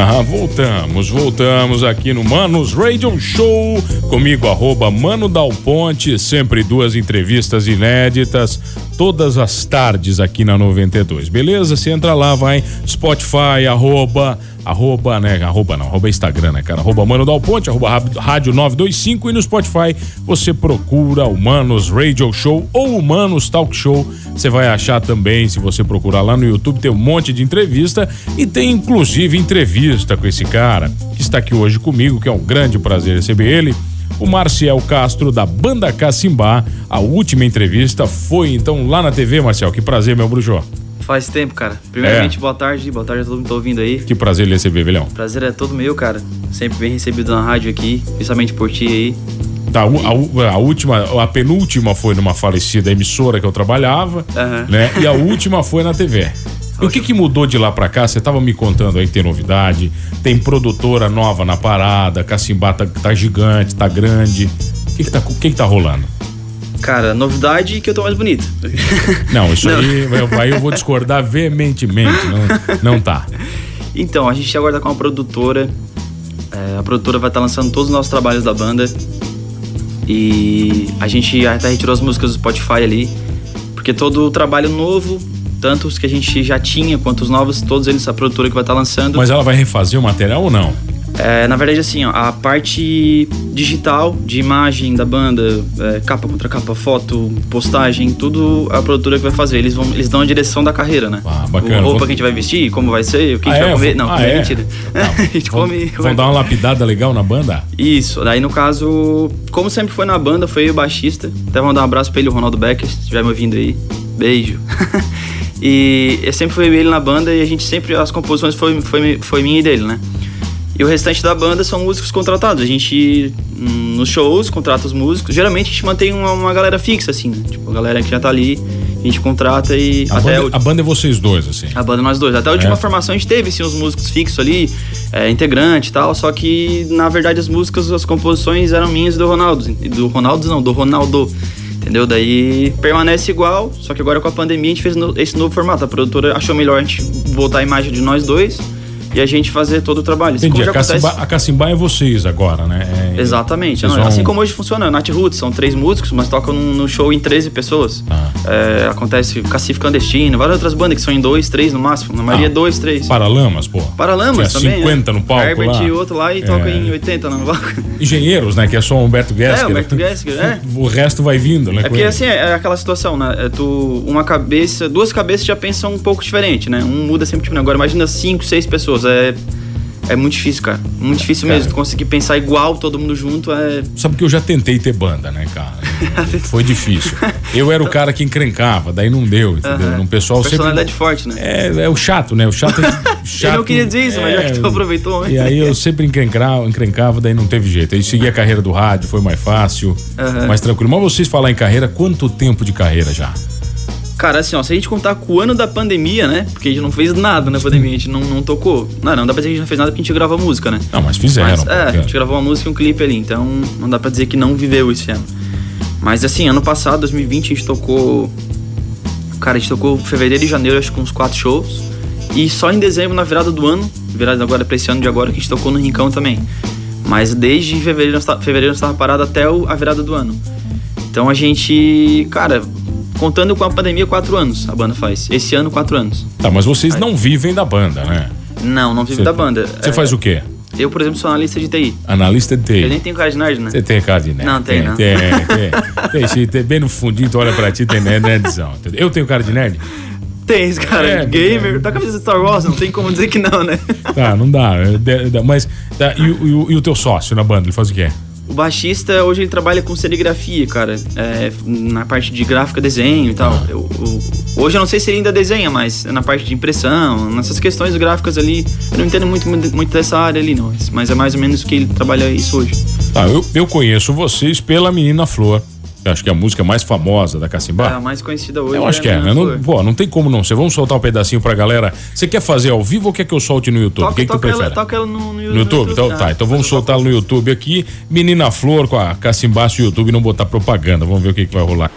Ah, voltamos, voltamos aqui no Manos Radio Show, comigo arroba Mano Dal Ponte, sempre duas entrevistas inéditas, todas as tardes aqui na 92, beleza? Você entra lá, vai Spotify, arroba arroba, né? Arroba não, arroba Instagram, né, cara? Arroba Mano Dal Ponte, arroba Rádio 925 e no Spotify você procura o Manos Radio Show ou o Manos Talk Show. Você vai achar também, se você procurar lá no YouTube, tem um monte de entrevista e tem inclusive entrevista com esse cara que está aqui hoje comigo, que é um grande prazer receber ele o Marcial Castro da Banda Cacimbá. A última entrevista foi então lá na TV, Marcial. Que prazer, meu bruxo. Faz tempo, cara. Primeiramente, é. boa tarde. Boa tarde a todo mundo que tá ouvindo aí. Que prazer lhe receber, Velhão. Prazer é todo meu, cara. Sempre bem recebido na rádio aqui, principalmente por ti aí. Tá, a, a, última, a penúltima foi numa falecida emissora que eu trabalhava, uhum. né? E a última foi na TV. E o que, que mudou de lá pra cá? Você tava me contando aí que tem novidade, tem produtora nova na parada, Cacimbá tá, tá gigante, tá grande. O que que tá, que que tá rolando? Cara, novidade que eu tô mais bonito. Não, isso não. aí aí eu vou discordar veementemente. Não, não tá. Então, a gente agora tá com uma produtora. É, a produtora vai estar tá lançando todos os nossos trabalhos da banda. E a gente até retirou as músicas do Spotify ali. Porque todo o trabalho novo, tanto os que a gente já tinha quanto os novos, todos eles a produtora que vai estar tá lançando. Mas ela vai refazer o material ou não? É, na verdade, assim, ó, a parte digital de imagem da banda, é, capa contra capa, foto, postagem, tudo a produtora que vai fazer. Eles, vão, eles dão a direção da carreira, né? Ah, bacana. O roupa que a gente vai vestir, como vai ser, o que a gente ah, vai é? comer. Não, ah, é? mentira. Não. a gente vão, come. Vão dar uma lapidada legal na banda? Isso. Daí, no caso, como sempre foi na banda, foi o baixista. Até vou dar um abraço pra ele, o Ronaldo Becker, se estiver me ouvindo aí. Beijo. e sempre foi ele na banda e a gente sempre, as composições foi, foi, foi minha e dele, né? E o restante da banda são músicos contratados. A gente, hum, nos shows, contrata os músicos. Geralmente a gente mantém uma, uma galera fixa, assim, né? Tipo, a galera que já tá ali, a gente contrata e. A, até banda, a banda é vocês dois, assim? A banda é nós dois. Até a última é. formação a gente teve, sim, os músicos fixos ali, é, integrante e tal. Só que, na verdade, as músicas, as composições eram minhas e do Ronaldo. Do Ronaldo, não, do Ronaldo. Entendeu? Daí permanece igual, só que agora com a pandemia a gente fez esse novo formato. A produtora achou melhor a gente voltar a imagem de nós dois e a gente fazer todo o trabalho. Assim Entendi. A Cacimba, a Cacimba, é vocês agora, né? É, Exatamente. Não, vão... Assim como hoje funciona. Nath Roots são três músicos, mas tocam no show em 13 pessoas. Ah. É, acontece Cacife Clandestino, várias outras bandas que são em dois, três no máximo. Na maioria, ah. dois, três. Paralamas, pô. Paralamas Tinha também. 50 né? no palco. Herbert lá. e outro lá e é. toca em 80 no palco. Engenheiros, né? Que é só o Humberto Gessinger. É, o Humberto Gessinger, é. O resto vai vindo, né? É porque assim, é aquela situação, né? É tu, uma cabeça, duas cabeças já pensam um pouco diferente, né? Um muda sempre, tipo, agora imagina cinco, seis pessoas. É é muito difícil, cara. Muito difícil cara, mesmo. Tu conseguir pensar igual, todo mundo junto é. Sabe que eu já tentei ter banda, né, cara? Foi difícil. Eu era o cara que encrencava, daí não deu, entendeu? Uhum. Um pessoal Personalidade sempre... forte, né? É, é o chato, né? O chato é. chato, eu não queria dizer isso, é... mas já que tu aproveitou, hein? E aí eu sempre encrencava, encrencava, daí não teve jeito. Aí segui a carreira do rádio, foi mais fácil, uhum. mais tranquilo. Mas vocês falar em carreira, quanto tempo de carreira já? Cara, assim, ó, se a gente contar com o ano da pandemia, né? Porque a gente não fez nada na pandemia, a gente não, não tocou. Não, não dá pra dizer que a gente não fez nada porque a gente grava música, né? Não, mas fizeram. Mas, é, a gente gravou uma música e um clipe ali, então não dá pra dizer que não viveu esse ano. Mas assim, ano passado, 2020, a gente tocou. Cara, a gente tocou fevereiro e janeiro, acho que uns quatro shows. E só em dezembro, na virada do ano, virada agora pra esse ano de agora, que a gente tocou no Rincão também. Mas desde fevereiro, fevereiro nós tava parado até a virada do ano. Então a gente, cara, Contando com a pandemia, quatro anos a banda faz. Esse ano, quatro anos. Tá, mas vocês Aí. não vivem da banda, né? Não, não vivo da banda. Você é... faz o quê? Eu, por exemplo, sou analista de TI. Analista de TI. Eu nem tenho cara de nerd, né? Você tem cara de nerd. Não, tem, tem não. Tem, tem. tem, tem, bem no fundinho, tu olha pra ti, tem nerdzão. Eu tenho cara de nerd? Tem, cara. É, gamer. É. Tá com a camisa de Star Wars, não tem como dizer que não, né? Tá, não dá. Mas, tá, e, e, e, o teu sócio na banda, ele faz o quê? O baixista hoje ele trabalha com serigrafia, cara. É, na parte de gráfica, desenho e tal. Eu, eu, hoje eu não sei se ele ainda desenha, mas na parte de impressão, nessas questões gráficas ali. Eu não entendo muito, muito dessa área ali, não. Mas é mais ou menos que ele trabalha isso hoje. Tá, eu, eu conheço vocês pela Menina Flor acho que é a música mais famosa da Cacimbá. É a mais conhecida hoje. Eu acho é que é, né? Não, pô, não tem como não. Você vamos soltar um pedacinho pra galera. Você quer fazer ao vivo ou quer que eu solte no YouTube? O que, que tu prefere? Ela, toca ela no, no, no YouTube. Então, tá, então vamos soltar no YouTube aqui. Menina Flor com a Cacimbá no YouTube não botar propaganda. Vamos ver o que, que vai rolar.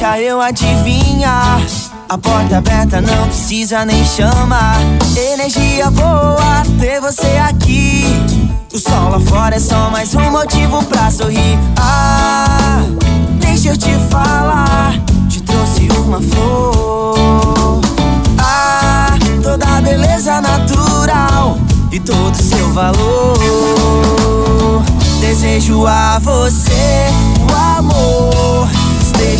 Deixa eu adivinhar. A porta aberta não precisa nem chamar. Energia boa ter você aqui. O sol lá fora é só mais um motivo pra sorrir. Ah, deixa eu te falar. Te trouxe uma flor. Ah, toda a beleza natural e todo seu valor. Desejo a você o amor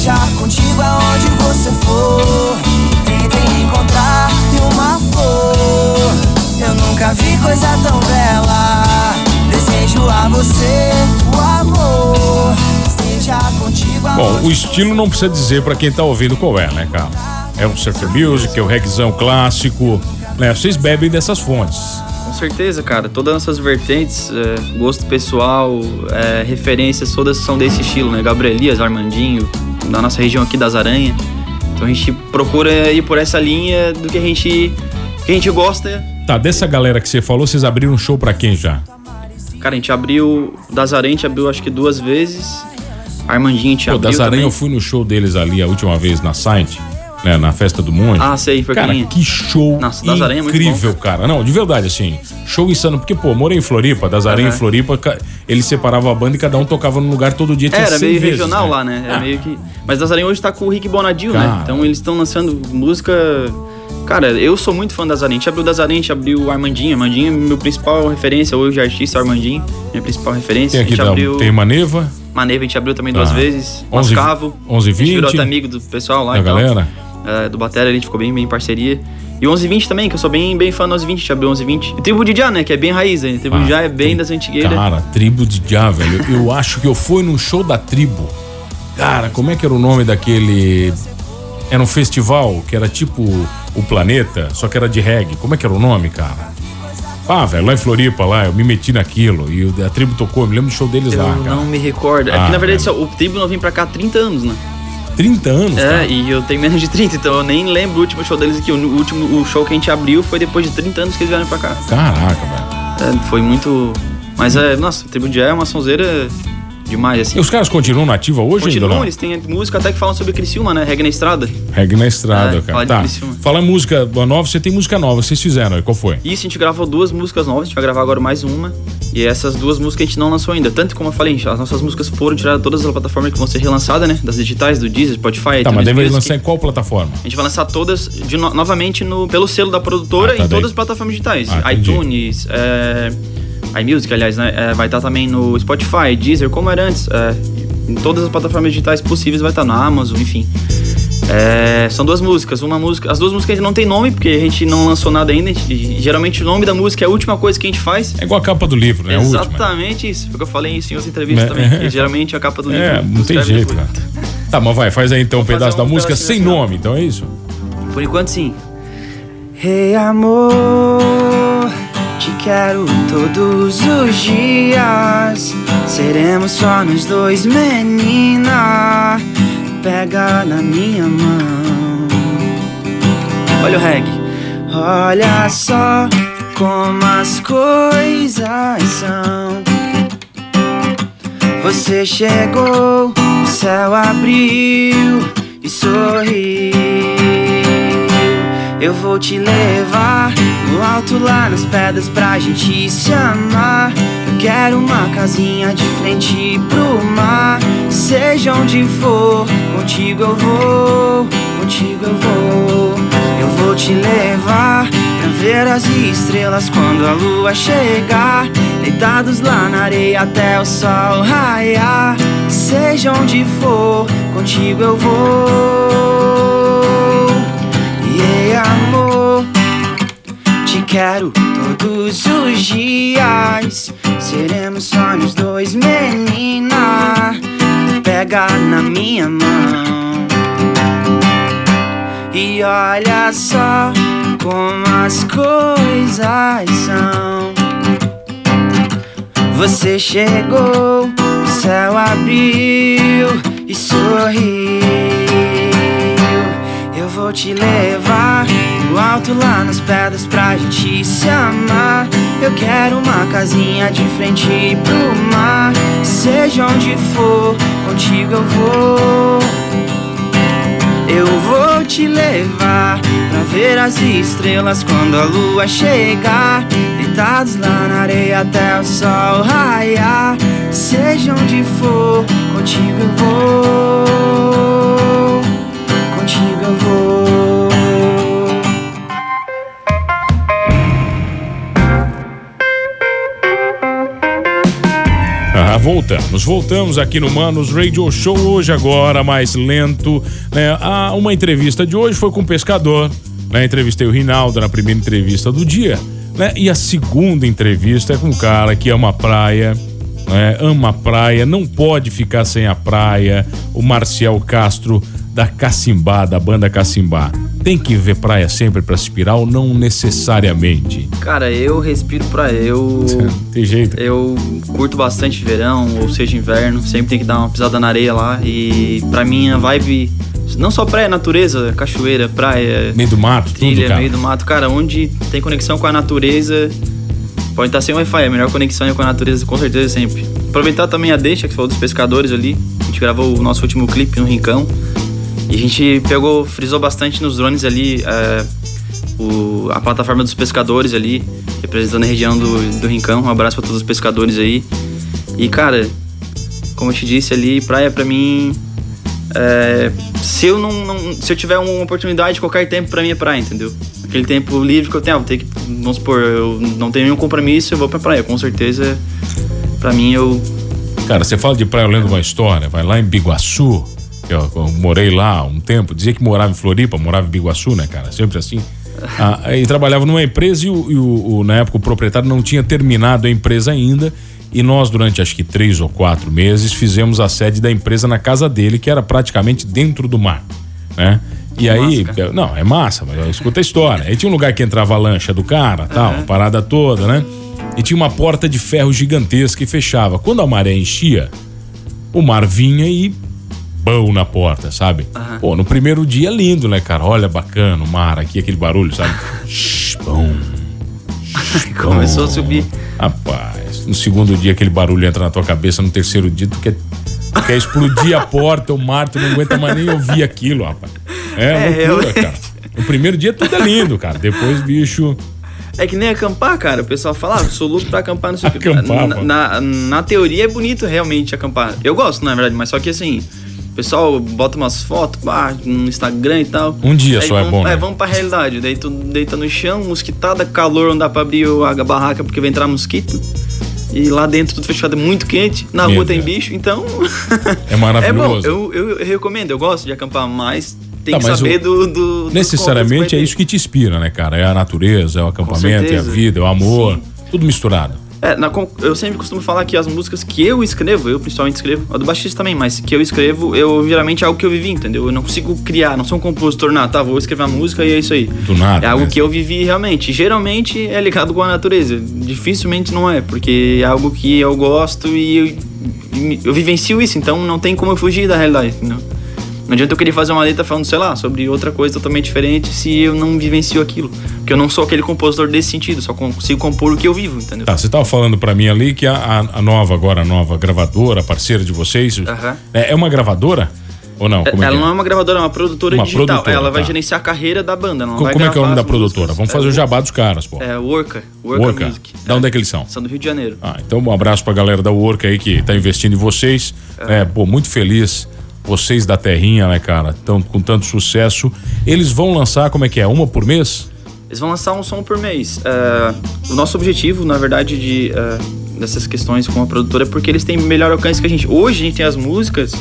contigo aonde você for. Tentem encontrar uma flor. Eu nunca vi coisa tão bela. Desejo a você o amor. Esteja contigo Bom, o estilo não precisa dizer para quem tá ouvindo qual é, né, cara? É um surfer music, é o um reggaezão clássico, né? Vocês bebem dessas fontes. Com certeza, cara. Todas as nossas vertentes, é, gosto pessoal, é, referências, todas são desse estilo, né? Gabriel Elias, Armandinho, da nossa região aqui das Aranhas. Então a gente procura ir por essa linha do que a gente, que a gente gosta. Tá, dessa galera que você falou, vocês abriram um show para quem já? Cara, a gente abriu. Das Aranhas, a gente abriu acho que duas vezes. Armandinho a gente Pô, abriu. Das Aranhas eu fui no show deles ali a última vez na site né, na festa do monte. Ah, sei, foi Cara, que show Nossa, é incrível, cara. Não, de verdade, assim, show insano. Porque, pô, morei em Floripa, das uhum. em Floripa, ele separava a banda e cada um tocava num lugar todo dia. Tinha Era meio vezes, regional né? lá, né? Era ah. meio que... Mas das hoje tá com o Rick Bonadil, né? Então eles estão lançando música... Cara, eu sou muito fã das Aranha. A gente abriu das Aranha, a gente abriu o Armandinho. Armandinho é meu principal referência hoje, artista Armandinho. Minha principal referência. Tem aqui, abriu... tem Maneva. Maneva a gente abriu também duas ah. vezes. 11, Mascavo. 11 20. A gente virou até amigo do pessoal lá. Da galera é, do Batera, a gente ficou bem, bem em parceria. E o 1120 também, que eu sou bem, bem fã do 1120, a gente abriu 1120. E Tribo de Já, né, que é bem raiz, né? Tribo ah, de Já é bem das antigueiras. Cara, Tribo de Já, velho. Eu acho que eu fui num show da Tribo. Cara, como é que era o nome daquele... Era um festival que era tipo o Planeta, só que era de reggae. Como é que era o nome, cara? Ah, velho, lá em Floripa, lá, eu me meti naquilo e a tribo tocou, eu me lembro do show deles eu lá, cara. Eu não me recordo. É ah, é que, na verdade, o tribo não vem pra cá há 30 anos, né? 30 anos? É, cara. e eu tenho menos de 30, então eu nem lembro o último show deles aqui. O último o show que a gente abriu foi depois de 30 anos que eles vieram pra cá. Caraca, velho. É, foi muito. Mas é, nossa, Tribo de é uma sonzeira demais, assim. E os caras continuam na ativa hoje continuam, ainda? eles têm música até que falam sobre Criciúma, né? Reggae na estrada. Reggae na estrada, é, cara. Tá. Fala música nova, você tem música nova, vocês fizeram, qual foi? Isso, a gente gravou duas músicas novas, a gente vai gravar agora mais uma. E essas duas músicas a gente não lançou ainda. Tanto como eu falei, as nossas músicas foram tiradas todas as plataformas que vão ser relançadas, né? Das digitais, do Deezer, Spotify. Tá, mas deve lançar em qual plataforma? A gente vai lançar todas de no, novamente no, pelo selo da produtora ah, tá em todas as plataformas digitais. Ah, iTunes, é, iMusic, aliás, né? É, vai estar também no Spotify, Deezer, como era antes. É, em todas as plataformas digitais possíveis vai estar na Amazon, enfim. É, são duas músicas. Uma música. As duas músicas não tem nome, porque a gente não lançou nada ainda. Gente, geralmente o nome da música é a última coisa que a gente faz. É igual a capa do livro, né? Exatamente isso. Porque eu falei isso em outras entrevistas é, também. É, geralmente a capa do livro. É, não tem jeito, cara. Tá, mas vai, faz aí então um pedaço um da música sem nome, então é isso? Por enquanto sim. Hey amor, te quero todos os dias. Seremos só nós dois, menina pega na minha mão. Olha o reggae. Olha só como as coisas são. Você chegou, o céu abriu e sorriu. Eu vou te levar no alto lá nas pedras pra gente se amar. Eu quero uma casinha de frente pro mar. Seja onde for, contigo eu vou, contigo eu vou. Eu vou te levar pra ver as estrelas quando a lua chegar. Deitados lá na areia até o sol raiar. Seja onde for, contigo eu vou. E yeah, amor, te quero todos os dias. Seremos só nós dois, menina. Pega na minha mão. E olha só como as coisas são. Você chegou, o céu abriu e sorriu. Eu vou te levar no alto lá nas pedras pra gente se amar. Eu quero uma casinha de frente pro mar. Seja onde for, contigo eu vou. Eu vou te levar pra ver as estrelas quando a lua chegar. Deitados lá na areia até o sol raiar. Seja onde for, contigo eu vou. Voltamos, voltamos aqui no Manos Radio Show hoje agora mais lento, né? Ah, uma entrevista de hoje foi com um pescador, né? Entrevistei o Rinaldo na primeira entrevista do dia, né? E a segunda entrevista é com um cara que ama a praia, né? Ama a praia, não pode ficar sem a praia. O Marcial Castro da Cacimbá, da banda Cacimbá. Tem que ver praia sempre para aspirar ou não necessariamente? Cara, eu respiro praia. Eu. Tem jeito. Eu curto bastante verão, ou seja, inverno. Sempre tem que dar uma pisada na areia lá. E pra mim a vibe. Não só praia, natureza, cachoeira, praia. Meio do mato, trilha, tudo, meio do mato. Cara, onde tem conexão com a natureza. Pode estar sem Wi-Fi, a melhor conexão é com a natureza, com certeza, sempre. Aproveitar também a deixa que falou dos pescadores ali. A gente gravou o nosso último clipe no Rincão. E a gente pegou, frisou bastante nos drones ali é, o, a plataforma dos pescadores ali, representando a região do, do Rincão. Um abraço para todos os pescadores aí. E cara, como eu te disse ali, praia pra mim. é, se eu não, não- Se eu tiver uma oportunidade, qualquer tempo pra mim é praia, entendeu? Aquele tempo livre que eu tenho, ah, vou ter que. Vamos supor, eu não tenho nenhum compromisso, eu vou pra praia. Com certeza, pra mim eu. Cara, você fala de praia, eu uma história. Vai lá em Biguaçu, que eu, eu morei lá há um tempo. Dizia que morava em Floripa, morava em Biguaçu, né, cara? Sempre assim. Ah, e trabalhava numa empresa e, o, e o- o- na época o proprietário não tinha terminado a empresa ainda. E nós, durante acho que três ou quatro meses, fizemos a sede da empresa na casa dele, que era praticamente dentro do mar, né? E aí, não, é massa, mas escuta a história. Aí tinha um lugar que entrava a lancha do cara, tal, a parada toda, né? E tinha uma porta de ferro gigantesca e fechava. Quando a maré enchia, o mar vinha e bão na porta, sabe? Pô, no primeiro dia lindo, né, cara? Olha, bacana, o mar aqui, aquele barulho, sabe? Shhh, bom. Começou a subir. Rapaz, no segundo dia aquele barulho entra na tua cabeça, no terceiro dia tu quer, tu quer explodir a porta, o mar, tu não aguenta mais nem ouvir aquilo, rapaz. É, É, loucura, realmente. cara. No primeiro dia tudo é lindo, cara. Depois, bicho. É que nem acampar, cara. O pessoal fala, ah, sou louco pra acampar, não sei o que. Na, na, na teoria é bonito realmente acampar. Eu gosto, na verdade, mas só que assim, pessoal bota umas fotos pá, no Instagram e tal. Um dia Aí só é vamos, bom, né? vamos pra realidade. Daí tu deita no chão, mosquitada, calor, não dá pra abrir a barraca porque vai entrar mosquito. E lá dentro tudo fechado, é muito quente. Na Meu rua tem Deus. bicho, então. É maravilhoso. É bom, eu, eu, eu recomendo, eu gosto de acampar, mas tem Tá, que saber o- do, do. dos Necessariamente é isso que te inspira, né, cara? É a natureza, é o acampamento, é a vida, é o amor. Sim. Tudo misturado. É, na eu sempre costumo falar que as músicas que eu escrevo, eu principalmente escrevo, a do baixista também, mas que eu escrevo, eu geralmente é algo que eu vivi, entendeu? Eu não consigo criar, não sou um compositor, não, tá, vou escrever uma música e é isso aí. Do nada. É algo né? que eu vivi realmente. Geralmente é ligado com a natureza. Dificilmente não é, porque é algo que eu gosto e eu, e eu vivencio isso, então não tem como eu fugir da realidade, entendeu? Não adianta eu querer fazer uma letra falando, sei lá, sobre outra coisa totalmente diferente se eu não vivencio aquilo. Porque eu não sou aquele compositor desse sentido, só consigo compor o que eu vivo, entendeu? Tá, você tava falando pra mim ali que a, a- nova, agora a nova gravadora, parceira de vocês, Aham. é, é uma gravadora? Ou não? É ela é? não é uma gravadora, é uma produtora Uma digital. produtora, ela vai tá. gerenciar a carreira da banda. Co- vai Como é que é o nome da as músicas. produtora? Vamos É fazer o Wo- jabá dos caras, pô. É Worka. Worka, Worka. Music. Da onde é que eles são? São do Rio de Janeiro. Ah, então um abraço pra galera da Work aí que tá investindo em vocês. É, pô, muito feliz. Vocês da Terrinha, né, cara? Estão com tanto sucesso. Eles vão lançar, como é que é? Uma por mês? Eles vão lançar um som por mês. É, o nosso objetivo, na verdade, de, é, dessas questões com a produtora é porque eles têm melhor alcance que a gente. Hoje a gente tem as músicas,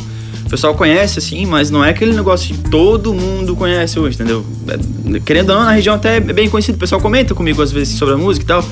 o pessoal conhece, assim, mas não é aquele negócio que todo mundo conhece hoje, entendeu? É, querendo ou não, na região até é bem conhecido. O pessoal comenta comigo às vezes sobre a música e tal.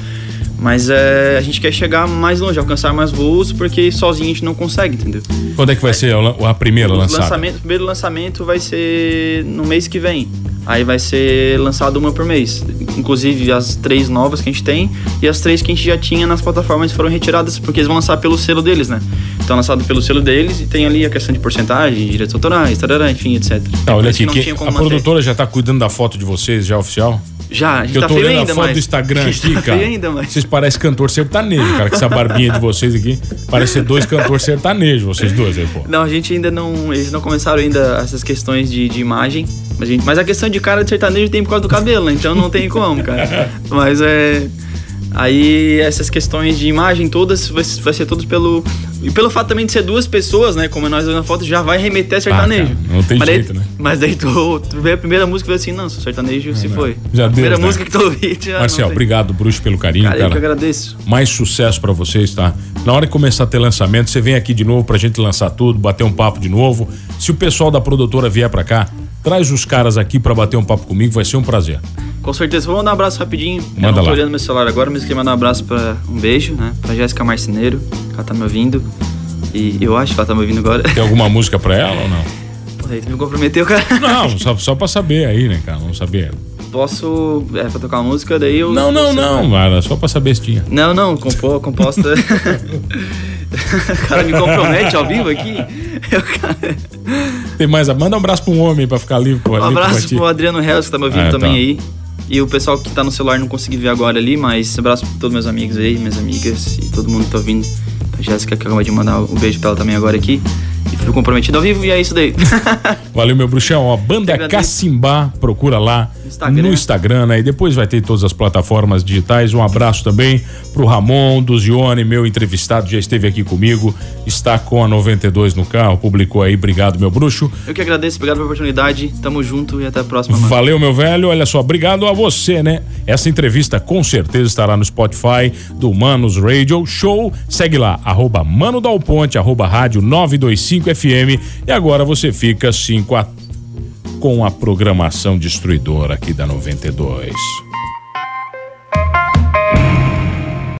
Mas é, a gente quer chegar mais longe, alcançar mais voos, porque sozinho a gente não consegue, entendeu? Quando é que vai ser a primeira lançada? Lançamento, o primeiro lançamento vai ser no mês que vem. Aí vai ser lançado uma por mês. Inclusive as três novas que a gente tem e as três que a gente já tinha nas plataformas foram retiradas porque eles vão lançar pelo selo deles, né? Então lançado pelo selo deles e tem ali a questão de porcentagem, direitos autorais, tarará, enfim, etc. Tá, olha aqui, que a manter. produtora já tá cuidando da foto de vocês já oficial? Já, a gente que tá eu tô olhando ainda, a foto mas... do Instagram aqui, tá cara. Ainda, mas... Vocês parecem cantor sertanejo, cara. Com essa barbinha de vocês aqui. Parece ser dois cantores sertanejos, vocês dois aí, pô. Não, a gente ainda não. Eles não começaram ainda essas questões de, de imagem. A gente, mas a questão de cara de sertanejo tem por causa do cabelo, né? Então não tem como, cara. Mas é. Aí essas questões de imagem todas vai, vai ser todos pelo. E pelo fato também de ser duas pessoas, né? Como nós na foto, já vai remeter a sertanejo. Ah, não tem mas jeito, daí, né? Mas daí tu, tu vê a primeira música e assim, não, sou sertanejo se não. foi. Já a primeira né? música que tu ouvi já. Marcel, tem. obrigado, Bruxo, pelo carinho, Cara, cara. eu que agradeço. Mais sucesso pra vocês, tá? Na hora que começar a ter lançamento, você vem aqui de novo pra gente lançar tudo, bater um papo de novo. Se o pessoal da produtora vier pra cá, traz os caras aqui pra bater um papo comigo, vai ser um prazer. Com certeza. Vou mandar um abraço rapidinho. Manda eu não tô lá. olhando meu celular agora, mas queria mandar um abraço pra um beijo, né? Pra Jéssica Marceneiro, que ela tá me ouvindo. E eu acho que ela tá me ouvindo agora. Tem alguma música pra ela ou não? Pô, aí tu me comprometeu, cara. Não, só, só pra saber aí, né, cara? Vamos saber. Posso. É, pra tocar uma música, daí eu. Não, não, você- não, cara. Só pra saber se tinha. Não, não, compô, composta. o cara me compromete ao vivo aqui. Eu, cara... Tem mais. Manda um abraço pra um homem pra ficar livre. Um abraço pro Adriano Reis, que tá me ouvindo Ah, também tá. aí. E o pessoal que tá no celular não consegui ver agora ali, mas abraço pra todos meus amigos aí, minhas amigas e todo mundo que tá ouvindo. A Jéssica que acabou de mandar um beijo pra ela também agora aqui. E fui comprometido ao vivo e é isso daí. Valeu, meu bruxão. Ó, Banda. Cacimbá, procura lá Instagram. no Instagram, né? E depois vai ter todas as plataformas digitais. Um abraço também pro Ramon Duzione, meu entrevistado, já esteve aqui comigo, está com a 92 no carro, publicou aí. Obrigado, meu bruxo. Eu que agradeço, obrigado pela oportunidade. Tamo junto e até a próxima, mano. Valeu, meu velho. Olha só, obrigado a você, né? Essa entrevista com certeza estará no Spotify do Manos Radio Show. Segue lá, arroba Mano Dal Ponte, arroba Rádio 925 FM. E agora você fica assim com a, com a programação destruidora aqui da 92.